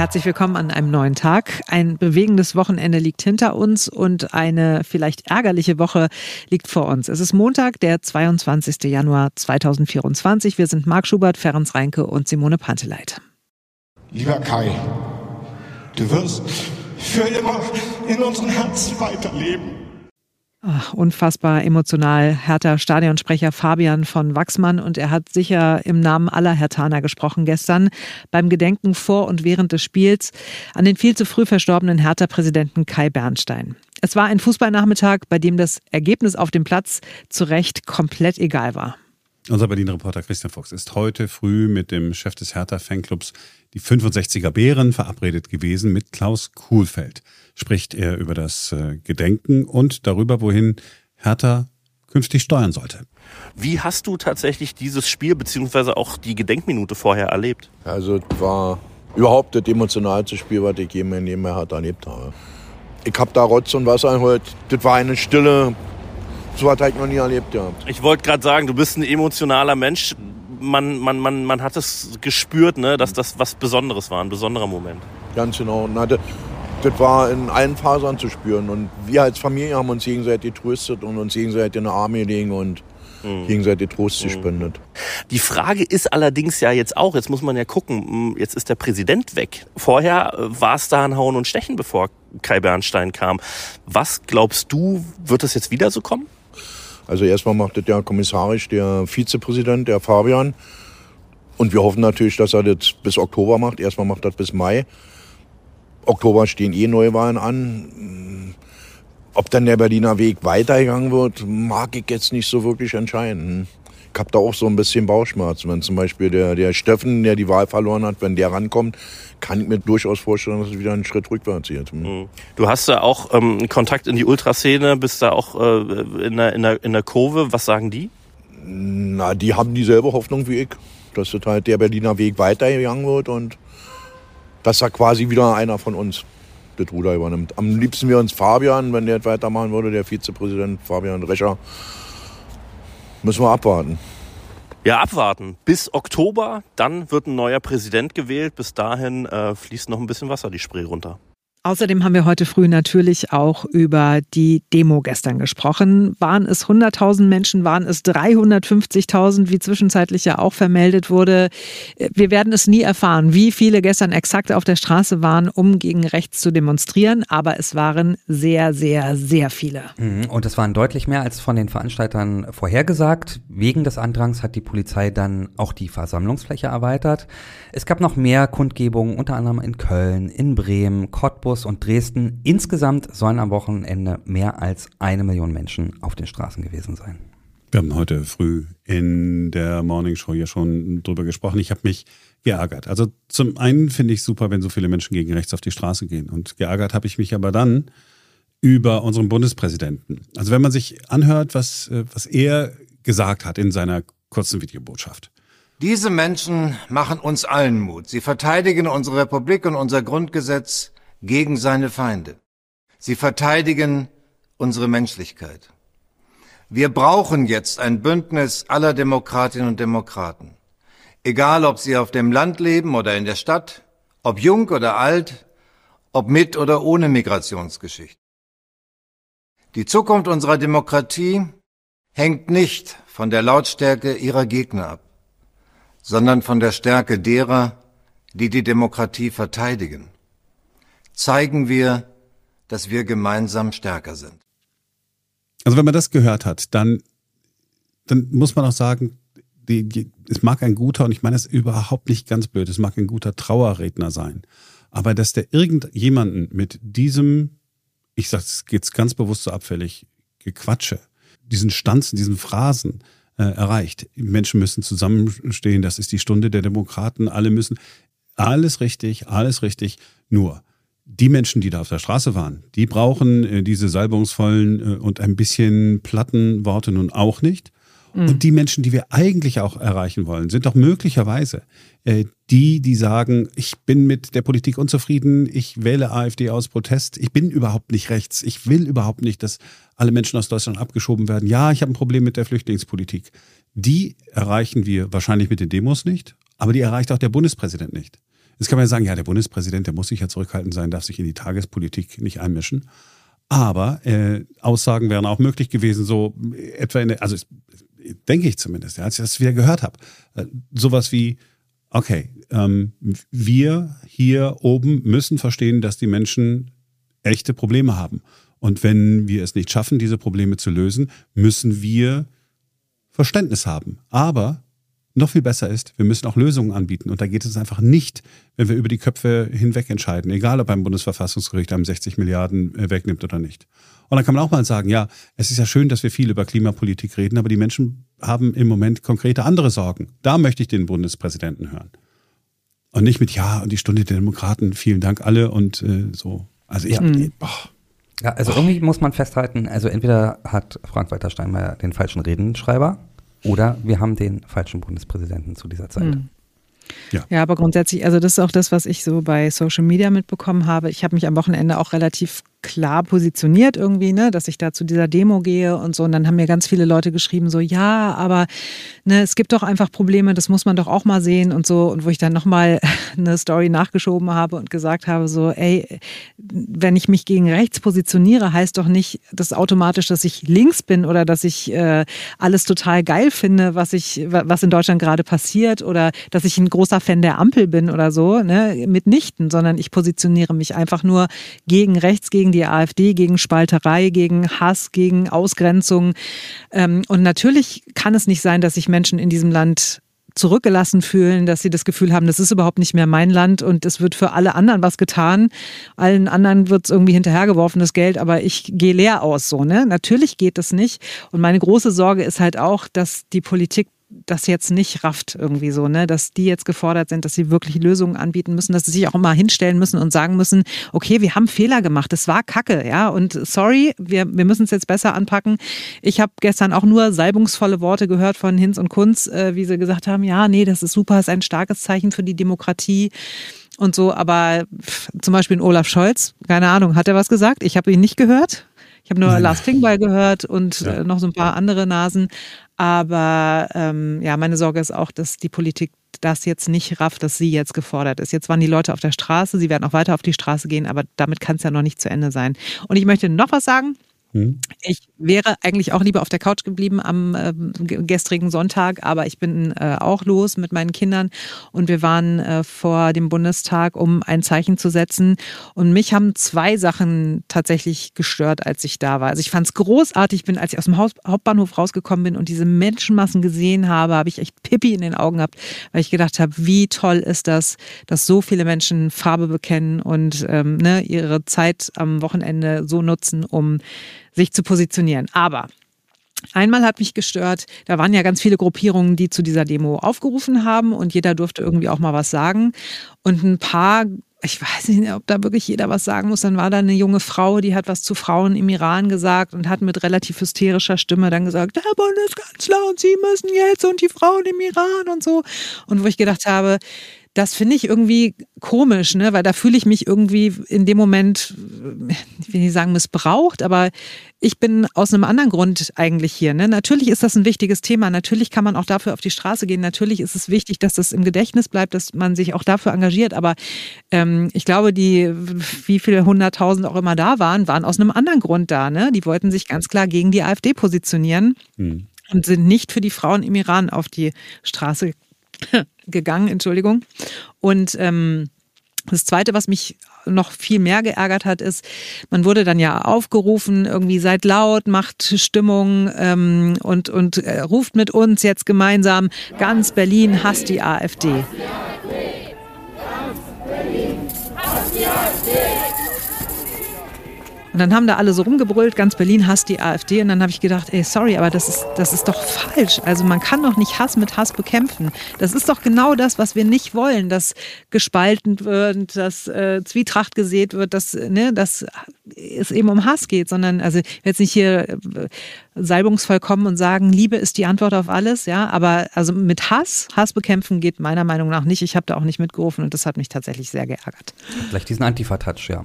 Herzlich willkommen an einem neuen Tag. Ein bewegendes Wochenende liegt hinter uns und eine vielleicht ärgerliche Woche liegt vor uns. Es ist Montag, der 22. Januar 2024. Wir sind Marc Schubert, Ferenc Reinke und Simone Panteleit. Lieber Kai, du wirst für immer in unseren Herzen weiterleben. Ach, unfassbar emotional. Hertha Stadionsprecher Fabian von Wachsmann und er hat sicher im Namen aller Hertaner gesprochen gestern beim Gedenken vor und während des Spiels an den viel zu früh verstorbenen Hertha-Präsidenten Kai Bernstein. Es war ein Fußballnachmittag, bei dem das Ergebnis auf dem Platz zu Recht komplett egal war. Unser Berlin-Reporter Christian Fuchs ist heute früh mit dem Chef des Hertha-Fanclubs, die 65er Bären, verabredet gewesen mit Klaus Kuhlfeld. Spricht er über das äh, Gedenken und darüber, wohin Hertha künftig steuern sollte. Wie hast du tatsächlich dieses Spiel beziehungsweise auch die Gedenkminute vorher erlebt? Also es war überhaupt das emotionalste Spiel, was ich je in meinem Hertha erlebt habe. Ich habe da Rotz und Wasser geholt. Das war eine Stille, so was habe ich noch nie erlebt, ja. Ich wollte gerade sagen, du bist ein emotionaler Mensch. Man, man, man, man hat es gespürt, ne, dass das was Besonderes war, ein besonderer Moment. Ganz genau. Und hatte, das war in allen Fasern zu spüren. Und wir als Familie haben uns gegenseitig getröstet und uns gegenseitig in den Arm gelegen und mhm. gegenseitig Trost mhm. gespendet. Die Frage ist allerdings ja jetzt auch, jetzt muss man ja gucken, jetzt ist der Präsident weg. Vorher äh, war es da ein Hauen und Stechen, bevor Kai Bernstein kam. Was glaubst du, wird es jetzt wieder so kommen? Also erstmal macht das ja kommissarisch der Vizepräsident, der Fabian. Und wir hoffen natürlich, dass er das bis Oktober macht. Erstmal macht er das bis Mai. Oktober stehen eh Neuwahlen an. Ob dann der Berliner Weg weitergegangen wird, mag ich jetzt nicht so wirklich entscheiden ich habe da auch so ein bisschen Bauchschmerzen. Wenn zum Beispiel der, der Steffen, der die Wahl verloren hat, wenn der rankommt, kann ich mir durchaus vorstellen, dass es wieder einen Schritt rückwärts geht. Mhm. Du hast da auch ähm, Kontakt in die Ultraszene, bist da auch äh, in, der, in, der, in der Kurve. Was sagen die? Na, die haben dieselbe Hoffnung wie ich, dass das halt der Berliner Weg weitergegangen wird und dass da quasi wieder einer von uns das Ruder übernimmt. Am liebsten wir uns Fabian, wenn der weitermachen würde, der Vizepräsident Fabian Recher. Müssen wir abwarten. Ja, abwarten. Bis Oktober, dann wird ein neuer Präsident gewählt. Bis dahin äh, fließt noch ein bisschen Wasser die Spree runter. Außerdem haben wir heute früh natürlich auch über die Demo gestern gesprochen. Waren es 100.000 Menschen, waren es 350.000, wie zwischenzeitlich ja auch vermeldet wurde. Wir werden es nie erfahren, wie viele gestern exakt auf der Straße waren, um gegen rechts zu demonstrieren. Aber es waren sehr, sehr, sehr viele. Mhm. Und es waren deutlich mehr als von den Veranstaltern vorhergesagt. Wegen des Andrangs hat die Polizei dann auch die Versammlungsfläche erweitert. Es gab noch mehr Kundgebungen, unter anderem in Köln, in Bremen, Cottbus, Cottbus und Dresden. Insgesamt sollen am Wochenende mehr als eine Million Menschen auf den Straßen gewesen sein. Wir haben heute früh in der Morning Show ja schon drüber gesprochen. Ich habe mich geärgert. Also zum einen finde ich super, wenn so viele Menschen gegen rechts auf die Straße gehen. Und geärgert habe ich mich aber dann über unseren Bundespräsidenten. Also wenn man sich anhört, was, äh, was er gesagt hat in seiner kurzen Videobotschaft. Diese Menschen machen uns allen Mut. Sie verteidigen unsere Republik und unser Grundgesetz gegen seine Feinde. Sie verteidigen unsere Menschlichkeit. Wir brauchen jetzt ein Bündnis aller Demokratinnen und Demokraten. Egal, ob sie auf dem Land leben oder in der Stadt, ob jung oder alt, ob mit oder ohne Migrationsgeschichte. Die Zukunft unserer Demokratie hängt nicht von der Lautstärke ihrer Gegner ab, sondern von der Stärke derer, die die Demokratie verteidigen zeigen wir, dass wir gemeinsam stärker sind. Also wenn man das gehört hat, dann, dann muss man auch sagen, die, die, es mag ein guter, und ich meine das überhaupt nicht ganz blöd, es mag ein guter Trauerredner sein. Aber dass der irgendjemanden mit diesem, ich sage es geht ganz bewusst so abfällig, Gequatsche, diesen Stanzen, diesen Phrasen äh, erreicht. Menschen müssen zusammenstehen, das ist die Stunde der Demokraten, alle müssen, alles richtig, alles richtig, nur die Menschen, die da auf der Straße waren, die brauchen äh, diese salbungsvollen äh, und ein bisschen platten Worte nun auch nicht. Mhm. Und die Menschen, die wir eigentlich auch erreichen wollen, sind doch möglicherweise äh, die, die sagen, ich bin mit der Politik unzufrieden, ich wähle AfD aus Protest, ich bin überhaupt nicht rechts, ich will überhaupt nicht, dass alle Menschen aus Deutschland abgeschoben werden. Ja, ich habe ein Problem mit der Flüchtlingspolitik. Die erreichen wir wahrscheinlich mit den Demos nicht, aber die erreicht auch der Bundespräsident nicht. Jetzt kann man ja sagen, ja, der Bundespräsident, der muss sich ja zurückhaltend sein, darf sich in die Tagespolitik nicht einmischen. Aber äh, Aussagen wären auch möglich gewesen, so etwa in der, also denke ich zumindest, ja, als ich das wieder gehört habe, äh, sowas wie, okay, ähm, wir hier oben müssen verstehen, dass die Menschen echte Probleme haben. Und wenn wir es nicht schaffen, diese Probleme zu lösen, müssen wir Verständnis haben. Aber noch viel besser ist, wir müssen auch Lösungen anbieten. Und da geht es einfach nicht, wenn wir über die Köpfe hinweg entscheiden, egal ob beim Bundesverfassungsgericht einem 60 Milliarden äh, wegnimmt oder nicht. Und dann kann man auch mal sagen, ja, es ist ja schön, dass wir viel über Klimapolitik reden, aber die Menschen haben im Moment konkrete andere Sorgen. Da möchte ich den Bundespräsidenten hören. Und nicht mit Ja und die Stunde der Demokraten, vielen Dank alle und äh, so. Also ich, ja. Mhm. Ja, also irgendwie muss man festhalten, also entweder hat Frank-Walter Steinmeier den falschen Redenschreiber oder wir haben den falschen Bundespräsidenten zu dieser Zeit. Mhm. Ja. ja, aber grundsätzlich, also das ist auch das, was ich so bei Social Media mitbekommen habe. Ich habe mich am Wochenende auch relativ klar positioniert irgendwie, ne, dass ich da zu dieser Demo gehe und so. Und dann haben mir ganz viele Leute geschrieben, so, ja, aber ne, es gibt doch einfach Probleme, das muss man doch auch mal sehen und so. Und wo ich dann nochmal eine Story nachgeschoben habe und gesagt habe, so, ey, wenn ich mich gegen rechts positioniere, heißt doch nicht das automatisch, dass ich links bin oder dass ich äh, alles total geil finde, was ich, was in Deutschland gerade passiert oder dass ich ein großer Fan der Ampel bin oder so, ne, mitnichten, sondern ich positioniere mich einfach nur gegen rechts, gegen gegen die AfD, gegen Spalterei, gegen Hass, gegen Ausgrenzung. Ähm, und natürlich kann es nicht sein, dass sich Menschen in diesem Land zurückgelassen fühlen, dass sie das Gefühl haben, das ist überhaupt nicht mehr mein Land und es wird für alle anderen was getan. Allen anderen wird es irgendwie hinterhergeworfen, das Geld, aber ich gehe leer aus, so, ne? Natürlich geht das nicht. Und meine große Sorge ist halt auch, dass die Politik das jetzt nicht rafft irgendwie so, ne, dass die jetzt gefordert sind, dass sie wirklich Lösungen anbieten müssen, dass sie sich auch immer hinstellen müssen und sagen müssen, okay, wir haben Fehler gemacht, es war Kacke, ja, und sorry, wir, wir müssen es jetzt besser anpacken. Ich habe gestern auch nur salbungsvolle Worte gehört von Hinz und Kunz, äh, wie sie gesagt haben, ja, nee, das ist super, ist ein starkes Zeichen für die Demokratie und so, aber zum Beispiel in Olaf Scholz, keine Ahnung, hat er was gesagt? Ich habe ihn nicht gehört. Ich habe nur. Lars Klingbeil gehört und ja. äh, noch so ein paar andere Nasen. Aber ähm, ja, meine Sorge ist auch, dass die Politik das jetzt nicht rafft, dass sie jetzt gefordert ist. Jetzt waren die Leute auf der Straße, sie werden auch weiter auf die Straße gehen, aber damit kann es ja noch nicht zu Ende sein. Und ich möchte noch was sagen. Mhm. Ich wäre eigentlich auch lieber auf der Couch geblieben am äh, gestrigen Sonntag, aber ich bin äh, auch los mit meinen Kindern und wir waren äh, vor dem Bundestag, um ein Zeichen zu setzen. Und mich haben zwei Sachen tatsächlich gestört, als ich da war. Also ich fand es großartig, bin, als ich aus dem Haus, Hauptbahnhof rausgekommen bin und diese Menschenmassen gesehen habe, habe ich echt Pippi in den Augen gehabt, weil ich gedacht habe, wie toll ist das, dass so viele Menschen Farbe bekennen und ähm, ne, ihre Zeit am Wochenende so nutzen, um sich zu positionieren. Aber Einmal hat mich gestört, da waren ja ganz viele Gruppierungen, die zu dieser Demo aufgerufen haben und jeder durfte irgendwie auch mal was sagen. Und ein paar, ich weiß nicht, ob da wirklich jeder was sagen muss, dann war da eine junge Frau, die hat was zu Frauen im Iran gesagt und hat mit relativ hysterischer Stimme dann gesagt, der Bundeskanzler und Sie müssen jetzt und die Frauen im Iran und so. Und wo ich gedacht habe, das finde ich irgendwie komisch, ne? weil da fühle ich mich irgendwie in dem Moment, ich will nicht sagen missbraucht, aber ich bin aus einem anderen Grund eigentlich hier. Ne? Natürlich ist das ein wichtiges Thema. Natürlich kann man auch dafür auf die Straße gehen. Natürlich ist es wichtig, dass das im Gedächtnis bleibt, dass man sich auch dafür engagiert. Aber ähm, ich glaube, die, wie viele hunderttausend auch immer da waren, waren aus einem anderen Grund da. Ne? Die wollten sich ganz klar gegen die AfD positionieren. Mhm. Und sind nicht für die Frauen im Iran auf die Straße gegangen, Entschuldigung. Und ähm, das Zweite, was mich noch viel mehr geärgert hat, ist, man wurde dann ja aufgerufen, irgendwie seid laut, macht Stimmung ähm, und, und äh, ruft mit uns jetzt gemeinsam, ganz Berlin hasst die AfD. Ganz Berlin hasst die AfD. Und dann haben da alle so rumgebrüllt, ganz Berlin hasst die AfD. Und dann habe ich gedacht, ey, sorry, aber das ist, das ist doch falsch. Also man kann doch nicht Hass mit Hass bekämpfen. Das ist doch genau das, was wir nicht wollen, dass gespalten wird, dass äh, Zwietracht gesät wird, dass, ne, dass es eben um Hass geht, sondern, also ich will jetzt nicht hier äh, salbungsvoll kommen und sagen, Liebe ist die Antwort auf alles, ja, aber also mit Hass, Hass bekämpfen geht meiner Meinung nach nicht. Ich habe da auch nicht mitgerufen und das hat mich tatsächlich sehr geärgert. Vielleicht diesen Antifa-Touch, ja.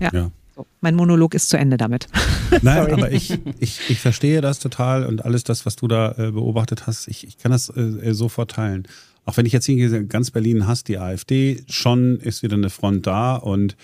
ja. ja. So, mein Monolog ist zu Ende damit. Nein, aber ich, ich, ich verstehe das total und alles das, was du da äh, beobachtet hast, ich, ich kann das äh, sofort teilen. auch wenn ich jetzt hier ganz Berlin hast, die AfD, schon ist wieder eine Front da und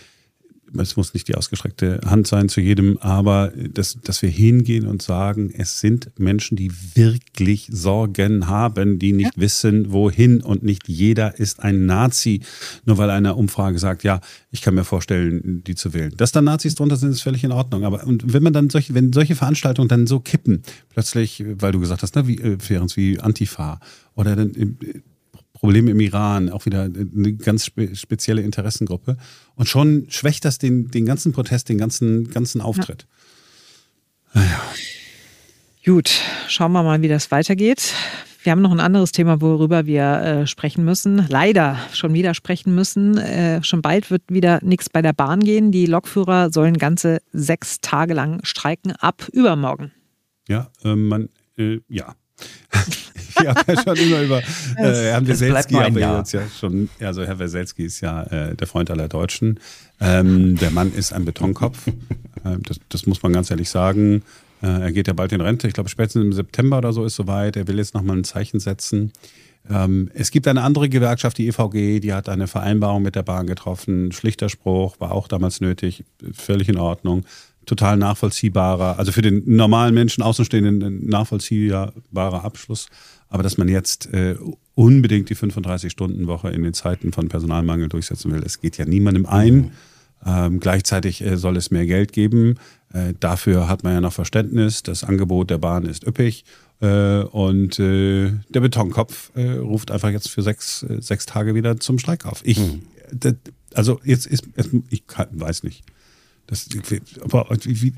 es muss nicht die ausgestreckte Hand sein zu jedem, aber dass, dass wir hingehen und sagen, es sind Menschen, die wirklich Sorgen haben, die nicht ja. wissen, wohin und nicht jeder ist ein Nazi, nur weil eine Umfrage sagt, ja, ich kann mir vorstellen, die zu wählen. Dass da Nazis drunter sind, ist völlig in Ordnung. Aber und wenn man dann solche, wenn solche Veranstaltungen dann so kippen, plötzlich, weil du gesagt hast, ne, wie, äh, Ferenc, wie Antifa oder dann Probleme im Iran, auch wieder eine ganz spe spezielle Interessengruppe. Und schon schwächt das den, den ganzen Protest, den ganzen, ganzen Auftritt. Ja. Naja. Gut, schauen wir mal, wie das weitergeht. Wir haben noch ein anderes Thema, worüber wir äh, sprechen müssen. Leider schon wieder sprechen müssen. Äh, schon bald wird wieder nichts bei der Bahn gehen. Die Lokführer sollen ganze sechs Tage lang streiken ab übermorgen. Ja, äh, man, äh, ja. Ich habe ja schon immer über äh, Herrn Weselski haben wir uns ja schon, also Herr Weselski ist ja äh, der Freund aller Deutschen. Ähm, der Mann ist ein Betonkopf. äh, das, das, muss man ganz ehrlich sagen. Äh, er geht ja bald in Rente. Ich glaube, spätestens im September oder so ist soweit. Er will jetzt nochmal ein Zeichen setzen. Ähm, es gibt eine andere Gewerkschaft, die EVG, die hat eine Vereinbarung mit der Bahn getroffen. Schlichter Spruch, war auch damals nötig, völlig in Ordnung total nachvollziehbarer, also für den normalen Menschen Außenstehenden nachvollziehbarer Abschluss. Aber dass man jetzt äh, unbedingt die 35-Stunden-Woche in den Zeiten von Personalmangel durchsetzen will, es geht ja niemandem ein. Ähm, gleichzeitig äh, soll es mehr Geld geben. Äh, dafür hat man ja noch Verständnis. Das Angebot der Bahn ist üppig. Äh, und äh, der Betonkopf äh, ruft einfach jetzt für sechs, sechs Tage wieder zum Streik auf. Ich, mhm. das, also jetzt ist, ich kann, weiß nicht. Das, aber wie,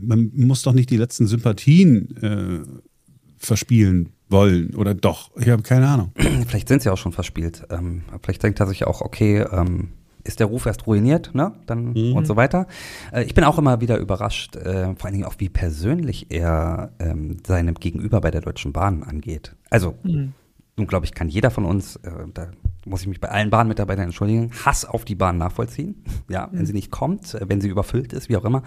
man muss doch nicht die letzten Sympathien äh, verspielen wollen oder doch? Ich habe keine Ahnung. Vielleicht sind sie auch schon verspielt. Ähm, vielleicht denkt er sich auch, okay, ähm, ist der Ruf erst ruiniert, ne? Dann mhm. und so weiter. Äh, ich bin auch immer wieder überrascht, äh, vor allen Dingen auch, wie persönlich er ähm, seinem Gegenüber bei der Deutschen Bahn angeht. Also, mhm. nun glaube ich, kann jeder von uns, äh, da muss ich mich bei allen Bahnmitarbeitern entschuldigen, Hass auf die Bahn nachvollziehen. Ja, wenn sie nicht kommt, äh, wenn sie überfüllt ist, wie auch immer.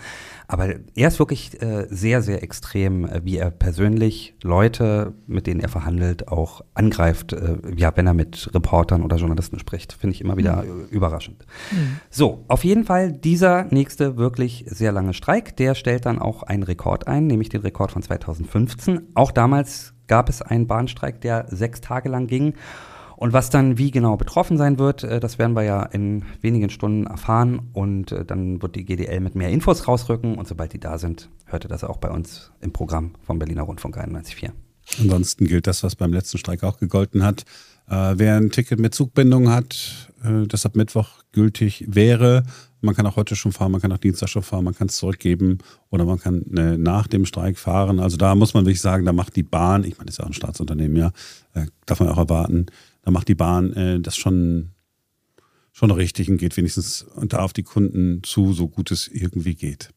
Aber er ist wirklich äh, sehr, sehr extrem, äh, wie er persönlich Leute, mit denen er verhandelt, auch angreift, äh, ja, wenn er mit Reportern oder Journalisten spricht. Finde ich immer wieder mhm. überraschend. Mhm. So, auf jeden Fall dieser nächste wirklich sehr lange Streik, der stellt dann auch einen Rekord ein, nämlich den Rekord von 2015. Auch damals gab es einen Bahnstreik, der sechs Tage lang ging. Und was dann wie genau betroffen sein wird, äh, das werden wir ja in wenigen Stunden erfahren. Und äh, dann wird die GDL mit mehr Infos rausrücken. Und sobald die da sind, hört ihr das auch bei uns im Programm vom Berliner Rundfunk 91.4. Ansonsten gilt das, was beim letzten Streik auch gegolten hat. Äh, wer ein Ticket mit Zugbindung hat, das ab Mittwoch gültig wäre, man kann auch heute schon fahren, man kann auch Dienstag schon fahren, man kann es zurückgeben oder man kann äh, nach dem Streik fahren. Also da muss man wirklich sagen, da macht die Bahn, ich meine, das ist ja auch ein Staatsunternehmen, ja, äh, darf man auch erwarten, da macht die Bahn äh, das schon, schon richtig und geht wenigstens da auf die Kunden zu, so gut es irgendwie geht.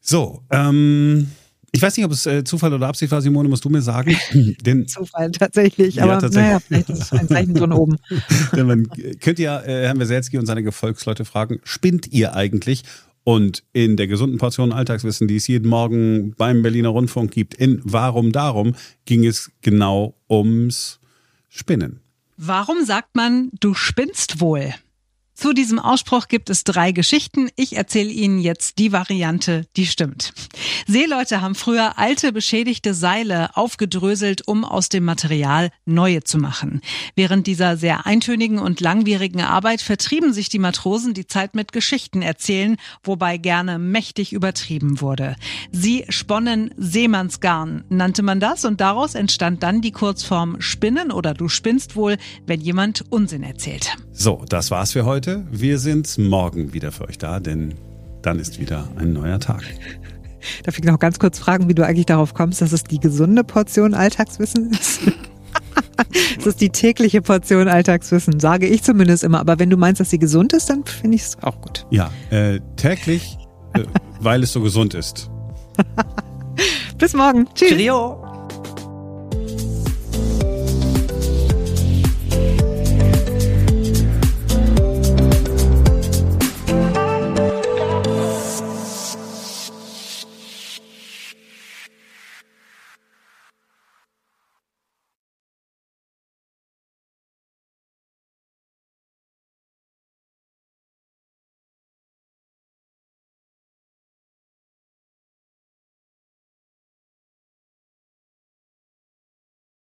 So, ähm, ich weiß nicht, ob es äh, Zufall oder Absicht war, Simone, musst du mir sagen. Denn, Zufall tatsächlich, ja, aber tatsächlich. naja, vielleicht ist ein Zeichen von oben. Denn man könnt ja äh, Herrn Weselski und seine Gefolgsleute fragen, spinnt ihr eigentlich? Und in der gesunden Portion Alltagswissen, die es jeden Morgen beim Berliner Rundfunk gibt, in Warum Darum, ging es genau ums Spinnen. Warum sagt man, du spinnst wohl? Zu diesem Ausspruch gibt es drei Geschichten. Ich erzähle Ihnen jetzt die Variante, die stimmt. Seeleute haben früher alte, beschädigte Seile aufgedröselt, um aus dem Material neue zu machen. Während dieser sehr eintönigen und langwierigen Arbeit vertrieben sich die Matrosen die Zeit mit Geschichten erzählen, wobei gerne mächtig übertrieben wurde. Sie sponnen Seemannsgarn, nannte man das, und daraus entstand dann die Kurzform Spinnen oder du spinnst wohl, wenn jemand Unsinn erzählt. So, das war's für heute. Wir sind morgen wieder für euch da, denn dann ist wieder ein neuer Tag. Darf ich noch ganz kurz fragen, wie du eigentlich darauf kommst, dass es die gesunde Portion Alltagswissen ist? das ist die tägliche Portion Alltagswissen, sage ich zumindest immer. Aber wenn du meinst, dass sie gesund ist, dann finde ich es auch gut. Ja, äh, täglich, äh, weil es so gesund ist. Bis morgen. Tschüss. Cheerio.